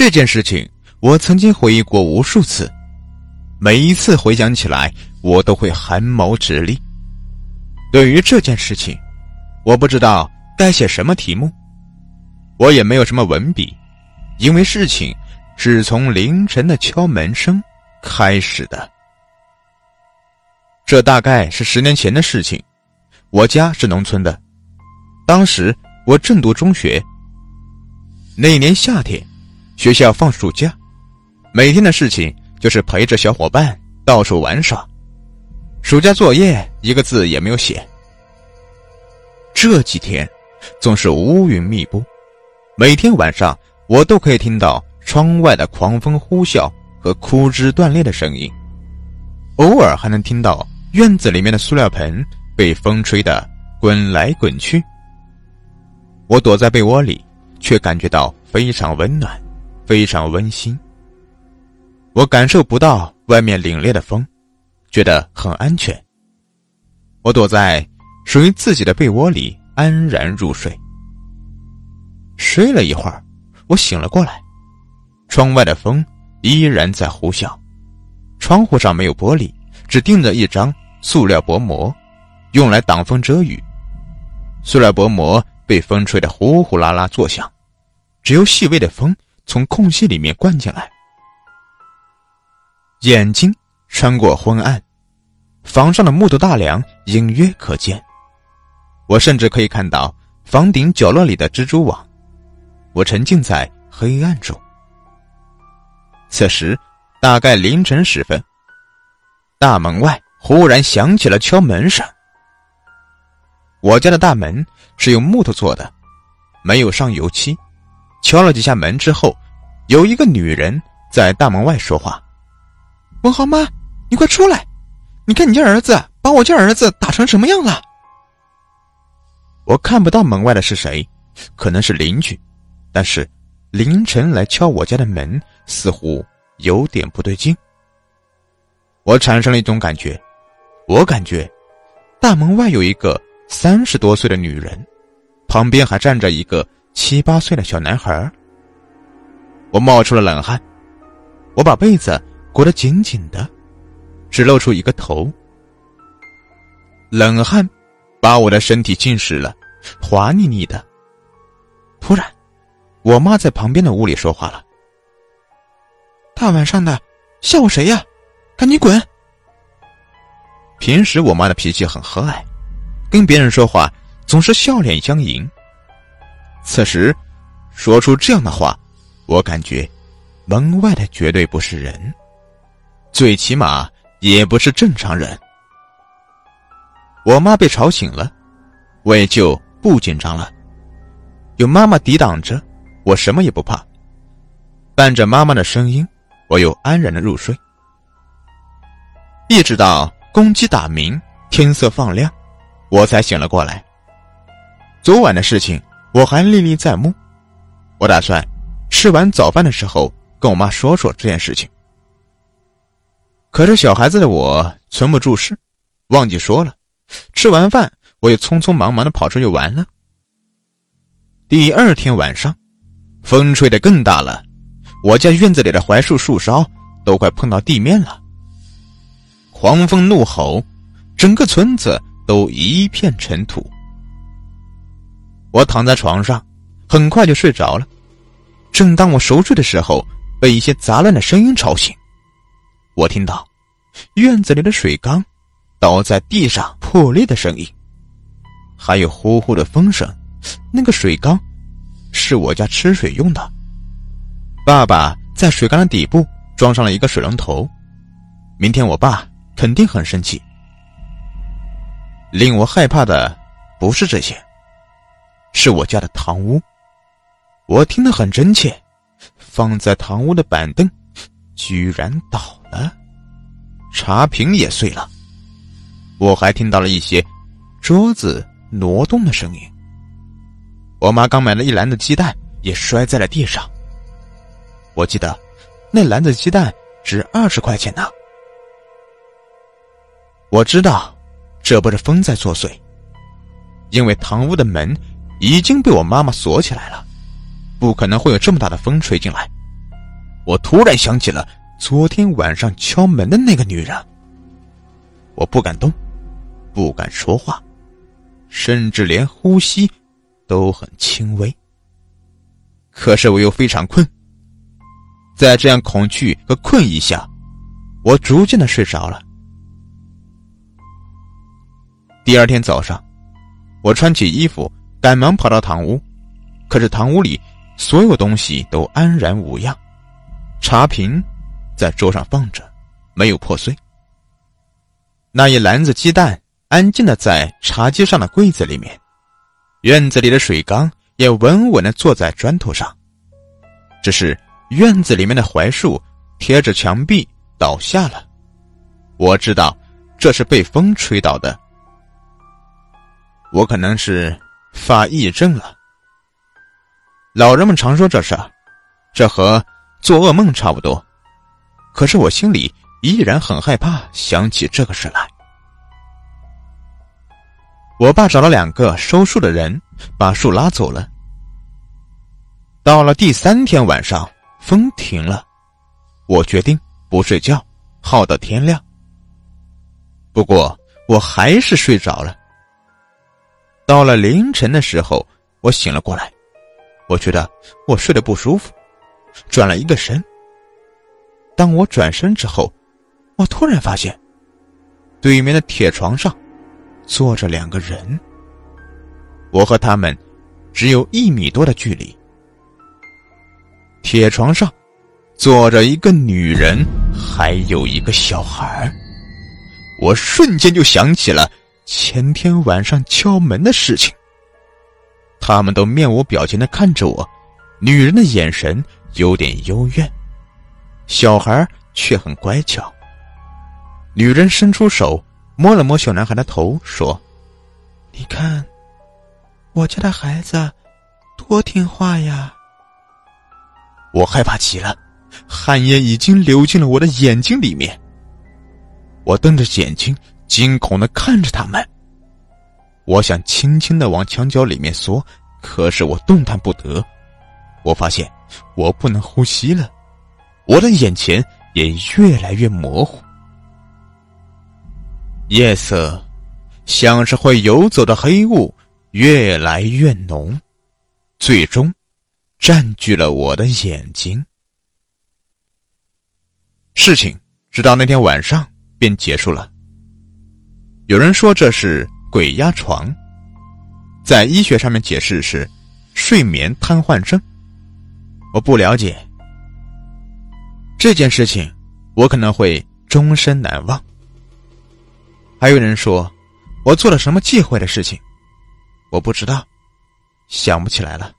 这件事情我曾经回忆过无数次，每一次回想起来，我都会汗毛直立。对于这件事情，我不知道该写什么题目，我也没有什么文笔，因为事情是从凌晨的敲门声开始的。这大概是十年前的事情，我家是农村的，当时我正读中学。那年夏天，学校放暑假，每天的事情就是陪着小伙伴到处玩耍。暑假作业一个字也没有写。这几天总是乌云密布，每天晚上我都可以听到窗外的狂风呼啸和枯枝断裂的声音，偶尔还能听到院子里面的塑料盆被风吹得滚来滚去。我躲在被窝里，却感觉到非常温暖，非常温馨。我感受不到外面凛冽的风。觉得很安全，我躲在属于自己的被窝里安然入睡。睡了一会儿，我醒了过来，窗外的风依然在呼啸，窗户上没有玻璃，只钉着一张塑料薄膜，用来挡风遮雨。塑料薄膜被风吹得呼呼啦啦作响，只有细微的风从空隙里面灌进来，眼睛。穿过昏暗，房上的木头大梁隐约可见。我甚至可以看到房顶角落里的蜘蛛网。我沉浸在黑暗中。此时，大概凌晨时分，大门外忽然响起了敲门声。我家的大门是用木头做的，没有上油漆。敲了几下门之后，有一个女人在大门外说话：“文豪妈。”你快出来！你看你家儿子把我家儿子打成什么样了？我看不到门外的是谁，可能是邻居，但是凌晨来敲我家的门，似乎有点不对劲。我产生了一种感觉，我感觉大门外有一个三十多岁的女人，旁边还站着一个七八岁的小男孩。我冒出了冷汗，我把被子裹得紧紧的。只露出一个头，冷汗把我的身体浸湿了，滑腻腻的。突然，我妈在旁边的屋里说话了：“大晚上的，吓唬谁呀？赶紧滚！”平时我妈的脾气很和蔼，跟别人说话总是笑脸相迎。此时，说出这样的话，我感觉门外的绝对不是人，最起码。也不是正常人。我妈被吵醒了，我也就不紧张了。有妈妈抵挡着，我什么也不怕。伴着妈妈的声音，我又安然的入睡。一直到公鸡打鸣，天色放亮，我才醒了过来。昨晚的事情我还历历在目，我打算吃完早饭的时候跟我妈说说这件事情。可是小孩子的我存不住事，忘记说了。吃完饭，我又匆匆忙忙的跑出去玩了。第二天晚上，风吹得更大了，我家院子里的槐树树梢都快碰到地面了。狂风怒吼，整个村子都一片尘土。我躺在床上，很快就睡着了。正当我熟睡的时候，被一些杂乱的声音吵醒。我听到院子里的水缸倒在地上破裂的声音，还有呼呼的风声。那个水缸是我家吃水用的。爸爸在水缸的底部装上了一个水龙头。明天我爸肯定很生气。令我害怕的不是这些，是我家的堂屋。我听得很真切，放在堂屋的板凳居然倒。了！茶瓶也碎了，我还听到了一些桌子挪动的声音。我妈刚买了一篮子鸡蛋，也摔在了地上。我记得那篮子鸡蛋值二十块钱呢。我知道这不是风在作祟，因为堂屋的门已经被我妈妈锁起来了，不可能会有这么大的风吹进来。我突然想起了昨天晚上敲门的那个女人。我不敢动，不敢说话，甚至连呼吸都很轻微。可是我又非常困，在这样恐惧和困意下，我逐渐的睡着了。第二天早上，我穿起衣服，赶忙跑到堂屋，可是堂屋里所有东西都安然无恙，茶瓶在桌上放着，没有破碎。那一篮子鸡蛋安静的在茶几上的柜子里面，院子里的水缸也稳稳的坐在砖头上。只是院子里面的槐树贴着墙壁倒下了，我知道这是被风吹倒的。我可能是发癔症了。老人们常说这事儿，这和做噩梦差不多。可是我心里。依然很害怕，想起这个事来。我爸找了两个收树的人，把树拉走了。到了第三天晚上，风停了，我决定不睡觉，耗到天亮。不过我还是睡着了。到了凌晨的时候，我醒了过来，我觉得我睡得不舒服，转了一个身。当我转身之后，我突然发现，对面的铁床上坐着两个人。我和他们只有一米多的距离。铁床上坐着一个女人，还有一个小孩。我瞬间就想起了前天晚上敲门的事情。他们都面无表情的看着我，女人的眼神有点幽怨，小孩却很乖巧。女人伸出手摸了摸小男孩的头，说：“你看，我家的孩子多听话呀。”我害怕极了，汗液已经流进了我的眼睛里面。我瞪着眼睛，惊恐的看着他们。我想轻轻的往墙角里面缩，可是我动弹不得。我发现我不能呼吸了，我的眼前也越来越模糊。夜色，像是会游走的黑雾，越来越浓，最终占据了我的眼睛。事情直到那天晚上便结束了。有人说这是鬼压床，在医学上面解释是睡眠瘫痪症。我不了解这件事情，我可能会终身难忘。还有人说，我做了什么忌讳的事情，我不知道，想不起来了。